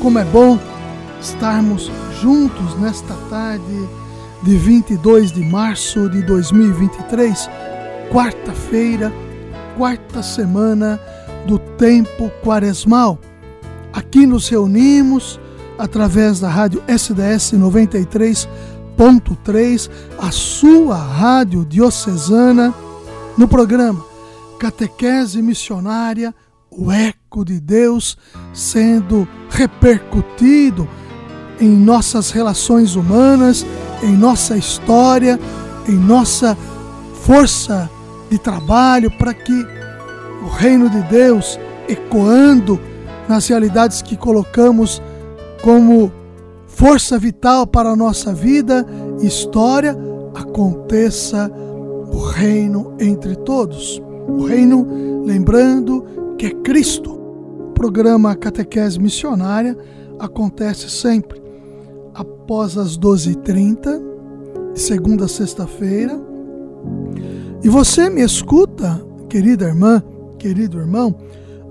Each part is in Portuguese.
Como é bom estarmos juntos nesta tarde de 22 de março de 2023, quarta-feira, quarta semana do tempo quaresmal. Aqui nos reunimos através da rádio SDS 93.3, a sua rádio diocesana, no programa Catequese Missionária o eco de Deus sendo repercutido em nossas relações humanas, em nossa história, em nossa força de trabalho, para que o reino de Deus, ecoando nas realidades que colocamos como força vital para a nossa vida e história, aconteça o reino entre todos. O reino, lembrando que é Cristo. Programa Catequese Missionária acontece sempre após as 12h30, de segunda a sexta-feira. E você me escuta, querida irmã, querido irmão,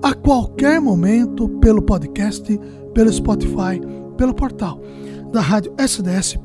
a qualquer momento pelo podcast, pelo Spotify, pelo portal da rádio sds.com.br.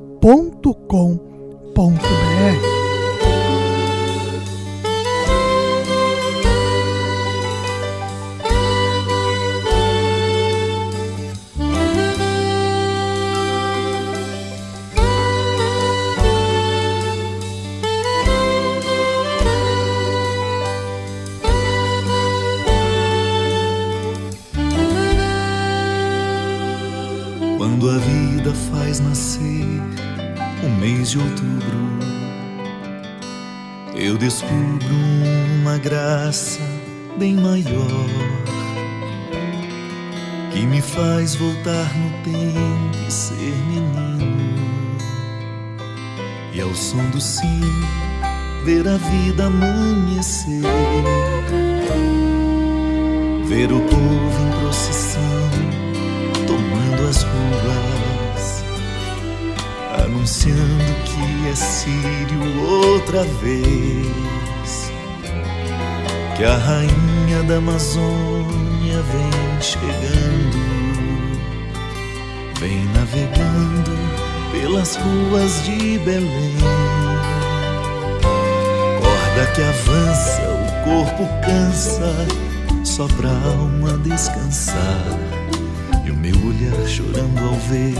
bem maior que me faz voltar no tempo e ser menino. E ao som do sim, ver a vida amanhecer, ver o povo em procissão tomando as ruas anunciando que é Sírio outra vez. Que a rainha da Amazônia vem chegando, vem navegando pelas ruas de Belém. Corda que avança, o corpo cansa, só pra alma descansar. E o meu olhar chorando ao ver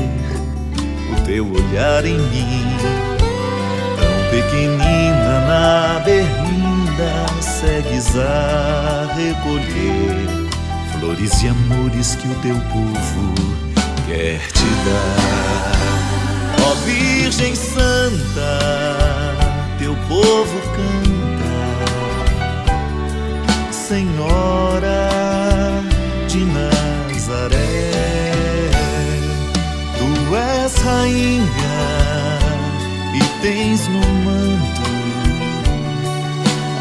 o teu olhar em mim, tão pequenina na berlinda, segues a recolher flores e amores que o teu povo quer te dar. Ó Virgem Santa, teu povo canta, Senhora de Nazaré rainha e tens no manto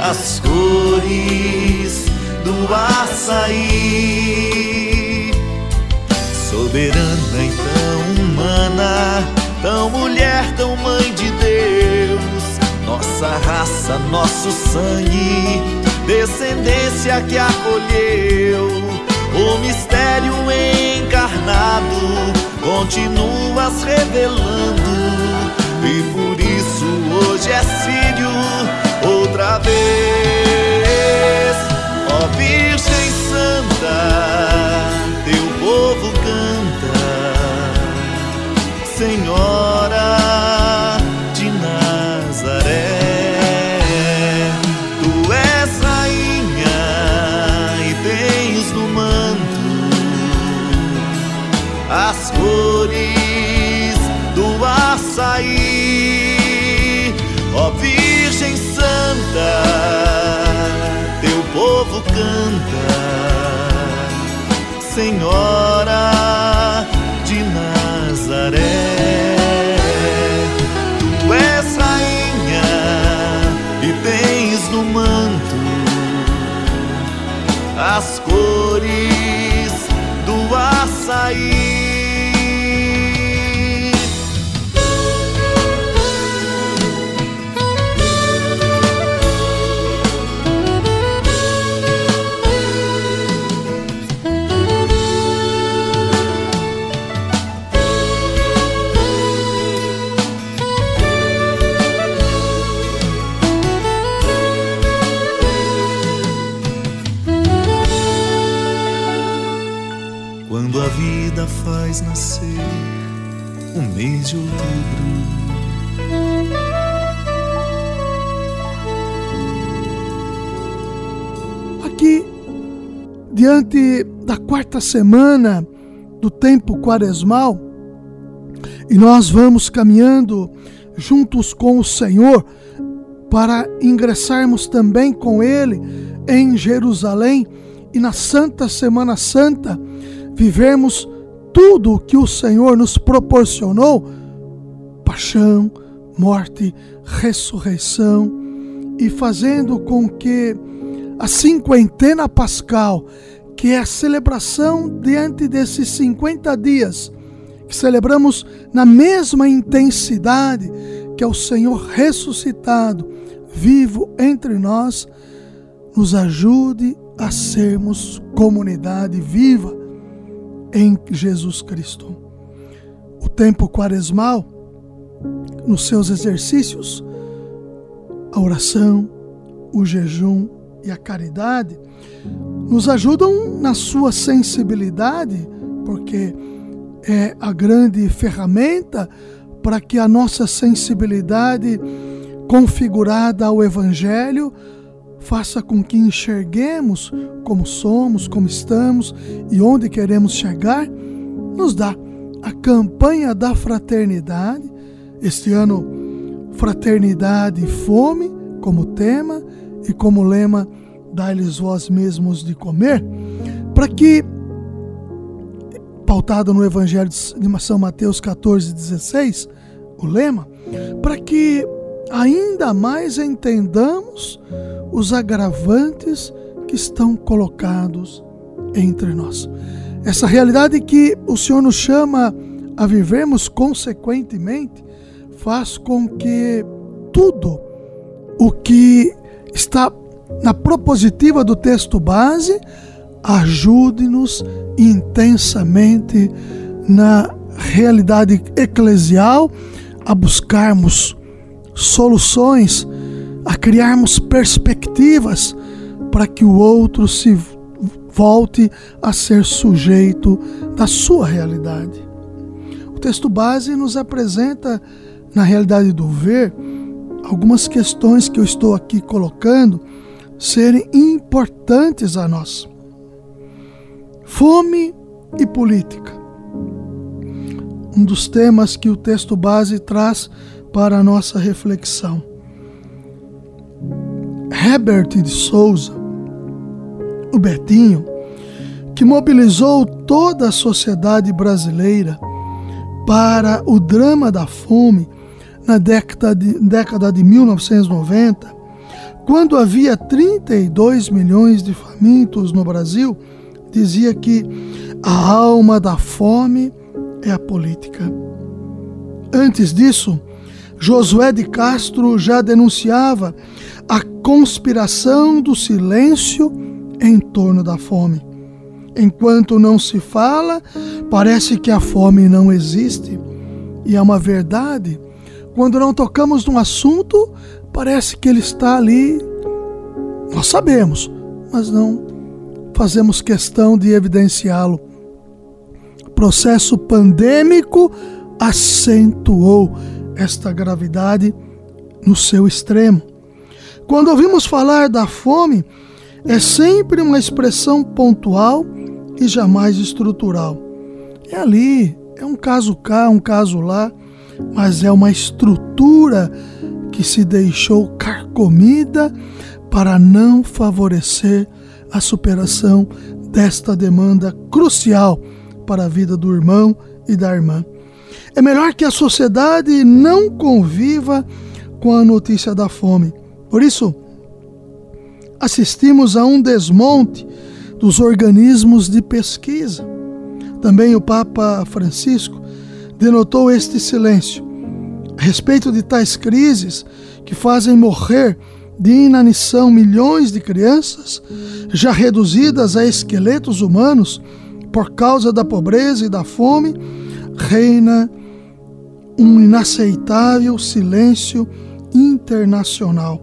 as cores do açaí. Soberana e tão humana, tão mulher, tão mãe de Deus, nossa raça, nosso sangue, descendência que acolheu. O mistério encarnado continuas revelando. E por isso hoje é sírio outra vez, ó Virgem Santa, Senhora de Nazaré. Tu és rainha e tens no manto as coisas faz nascer o mês de outubro. Aqui, diante da quarta semana do tempo quaresmal, e nós vamos caminhando juntos com o Senhor para ingressarmos também com Ele em Jerusalém e na Santa Semana Santa vivermos tudo o que o Senhor nos proporcionou paixão, morte, ressurreição e fazendo com que a cinquentena pascal, que é a celebração diante desses 50 dias, que celebramos na mesma intensidade que é o Senhor ressuscitado, vivo entre nós, nos ajude a sermos comunidade viva em Jesus Cristo. O tempo quaresmal, nos seus exercícios, a oração, o jejum e a caridade, nos ajudam na sua sensibilidade, porque é a grande ferramenta para que a nossa sensibilidade configurada ao Evangelho faça com que enxerguemos como somos, como estamos e onde queremos chegar, nos dá a campanha da fraternidade. Este ano, fraternidade e fome como tema e como lema, dá-lhes vós mesmos de comer, para que, pautado no Evangelho de São Mateus 14, 16, o lema, para que ainda mais entendamos os agravantes que estão colocados entre nós. Essa realidade que o Senhor nos chama a vivermos consequentemente faz com que tudo o que está na propositiva do texto base ajude-nos intensamente na realidade eclesial a buscarmos soluções, a criarmos perspectivas para que o outro se volte a ser sujeito da sua realidade. O texto base nos apresenta, na realidade do ver, algumas questões que eu estou aqui colocando serem importantes a nós. Fome e política. Um dos temas que o texto base traz para a nossa reflexão. Herbert de Souza, o Betinho, que mobilizou toda a sociedade brasileira para o drama da fome na década de, década de 1990, quando havia 32 milhões de famintos no Brasil, dizia que a alma da fome é a política. Antes disso, Josué de Castro já denunciava a conspiração do silêncio em torno da fome. Enquanto não se fala, parece que a fome não existe. E é uma verdade. Quando não tocamos num assunto, parece que ele está ali. Nós sabemos, mas não fazemos questão de evidenciá-lo. O processo pandêmico acentuou esta gravidade no seu extremo. Quando ouvimos falar da fome, é sempre uma expressão pontual e jamais estrutural. É ali, é um caso cá, um caso lá, mas é uma estrutura que se deixou carcomida para não favorecer a superação desta demanda crucial para a vida do irmão e da irmã. É melhor que a sociedade não conviva com a notícia da fome. Por isso, assistimos a um desmonte dos organismos de pesquisa. Também o Papa Francisco denotou este silêncio a respeito de tais crises que fazem morrer de inanição milhões de crianças, já reduzidas a esqueletos humanos por causa da pobreza e da fome, reina um inaceitável silêncio internacional.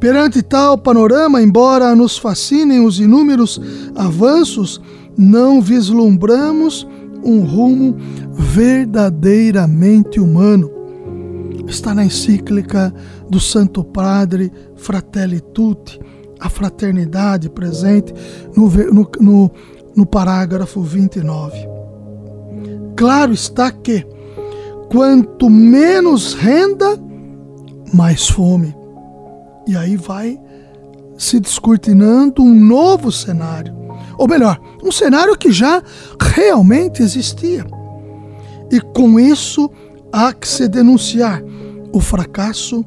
Perante tal panorama, embora nos fascinem os inúmeros avanços, não vislumbramos um rumo verdadeiramente humano. Está na encíclica do Santo Padre Fratelli Tutti, a fraternidade presente no, no, no, no parágrafo 29. Claro está que, quanto menos renda, mais fome. E aí vai se descortinando um novo cenário. Ou melhor, um cenário que já realmente existia. E com isso há que se denunciar o fracasso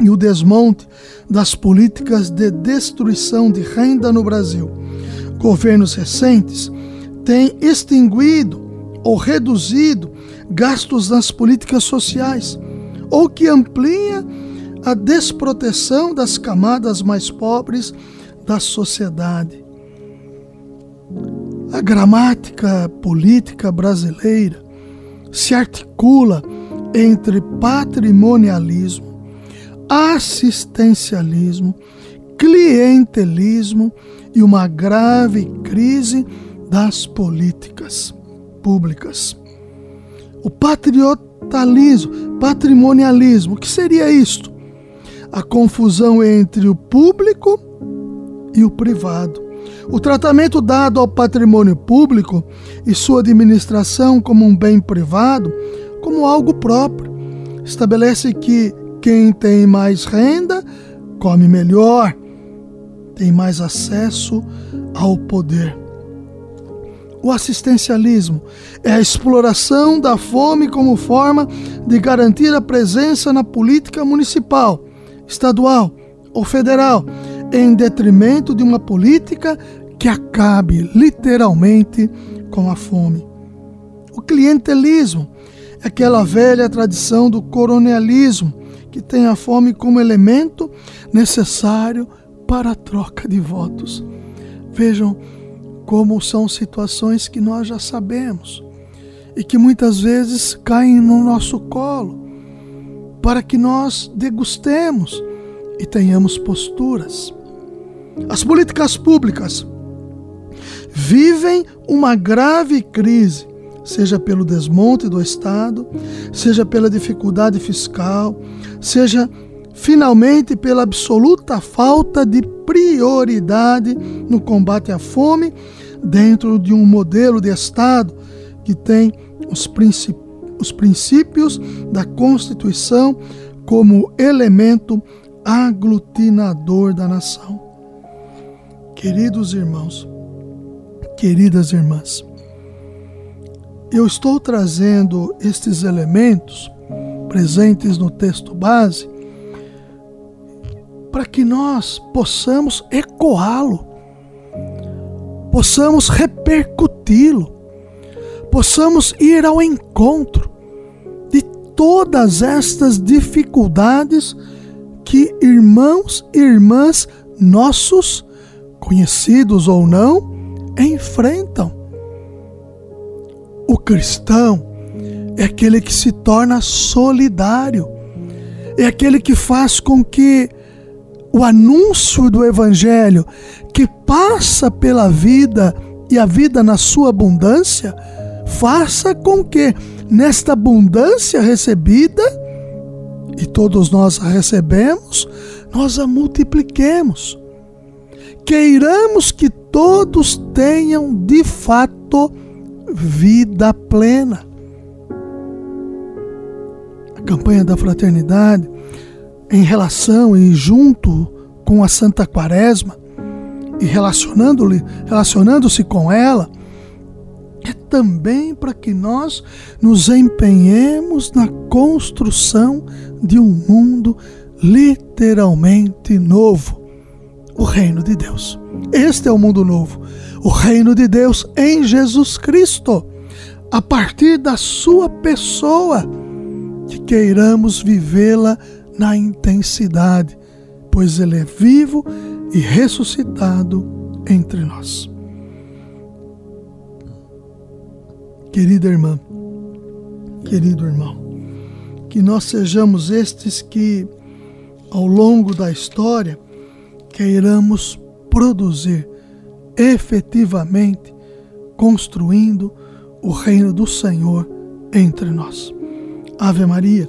e o desmonte das políticas de destruição de renda no Brasil. Governos recentes têm extinguido ou reduzido gastos nas políticas sociais, ou que amplia a desproteção das camadas mais pobres da sociedade. A gramática política brasileira se articula entre patrimonialismo, assistencialismo, clientelismo e uma grave crise das políticas públicas. O patriotalismo, patrimonialismo, o que seria isto? A confusão entre o público e o privado. O tratamento dado ao patrimônio público e sua administração como um bem privado, como algo próprio, estabelece que quem tem mais renda come melhor, tem mais acesso ao poder. O assistencialismo é a exploração da fome como forma de garantir a presença na política municipal, estadual ou federal, em detrimento de uma política que acabe literalmente com a fome. O clientelismo é aquela velha tradição do coronelismo que tem a fome como elemento necessário para a troca de votos. Vejam como são situações que nós já sabemos e que muitas vezes caem no nosso colo, para que nós degustemos e tenhamos posturas. As políticas públicas vivem uma grave crise, seja pelo desmonte do Estado, seja pela dificuldade fiscal, seja finalmente pela absoluta falta de prioridade no combate à fome dentro de um modelo de Estado que tem os, princípios, os princípios da Constituição como elemento aglutinador da nação. Queridos irmãos, queridas irmãs, eu estou trazendo estes elementos presentes no texto base para que nós possamos ecoá-lo, possamos repercuti-lo, possamos ir ao encontro de todas estas dificuldades que irmãos e irmãs nossos, conhecidos ou não, enfrentam. O cristão é aquele que se torna solidário, é aquele que faz com que o anúncio do Evangelho que passa pela vida e a vida na sua abundância, faça com que nesta abundância recebida, e todos nós a recebemos, nós a multipliquemos. Queiramos que todos tenham de fato vida plena. A campanha da fraternidade em relação e junto com a Santa Quaresma e relacionando-se relacionando com ela, é também para que nós nos empenhemos na construção de um mundo literalmente novo o reino de Deus. Este é o mundo novo, o reino de Deus em Jesus Cristo, a partir da sua pessoa, que queiramos vivê-la na intensidade, pois ele é vivo e ressuscitado entre nós. Querida irmã, querido irmão, que nós sejamos estes que, ao longo da história, queiramos produzir efetivamente, construindo o reino do Senhor entre nós. Ave Maria,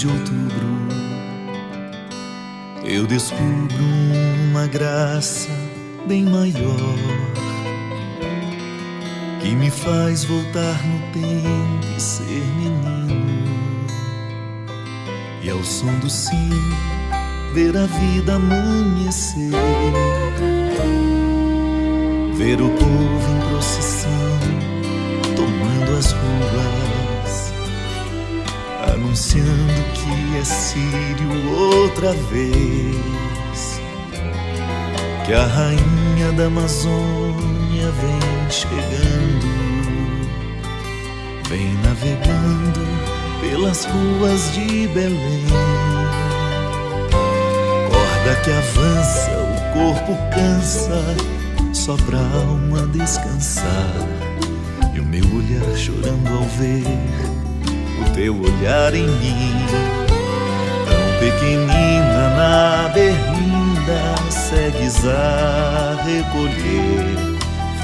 De outubro, eu descubro uma graça bem maior que me faz voltar no tempo e ser menino. E ao som do sim, ver a vida amanhecer, ver o povo em procissão tomando as ruas anunciando que é Sírio outra vez. Que a rainha da Amazônia vem chegando, vem navegando pelas ruas de Belém. Corda que avança, o corpo cansa, só pra alma descansar. E o meu olhar chorando ao ver o teu olhar em mim, tão pequenina na berlinda, segues a recolher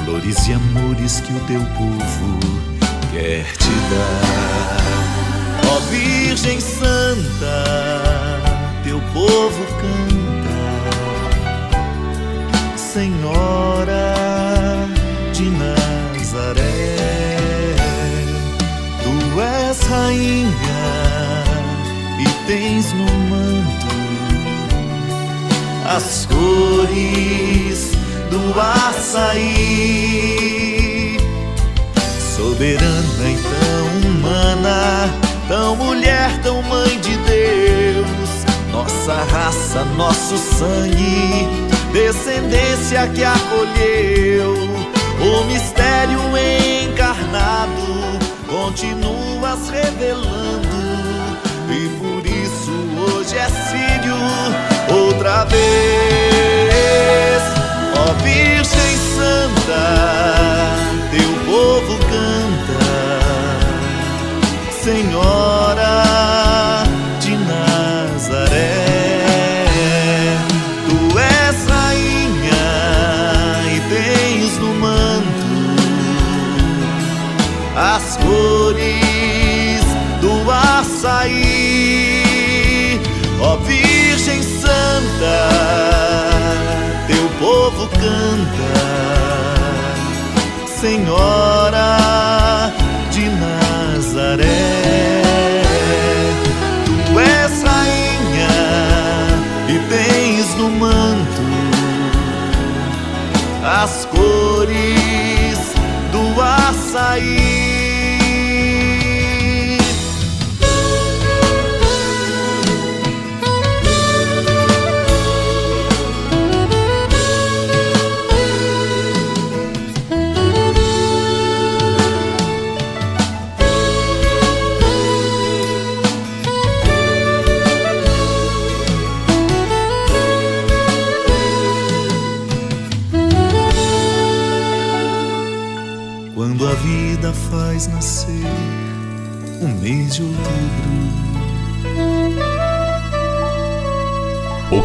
flores e amores que o teu povo quer te dar. Ó Virgem Santa, teu povo canta, Senhora rainha e tens no manto as cores do açaí. Soberana e tão humana, tão mulher, tão mãe de Deus, nossa raça, nosso sangue, descendência que acolheu o mistério encarnado continuas revelando e por isso hoje é sírio outra vez, ó Virgem Santa, teu povo canta, Senhora de Nazaré. Tu és rainha e tens no manto as cores do açaí. Ó Virgem Santa, teu povo canta, Senhora de Nazaré. Tu és rainha e tens no manto as cores do açaí.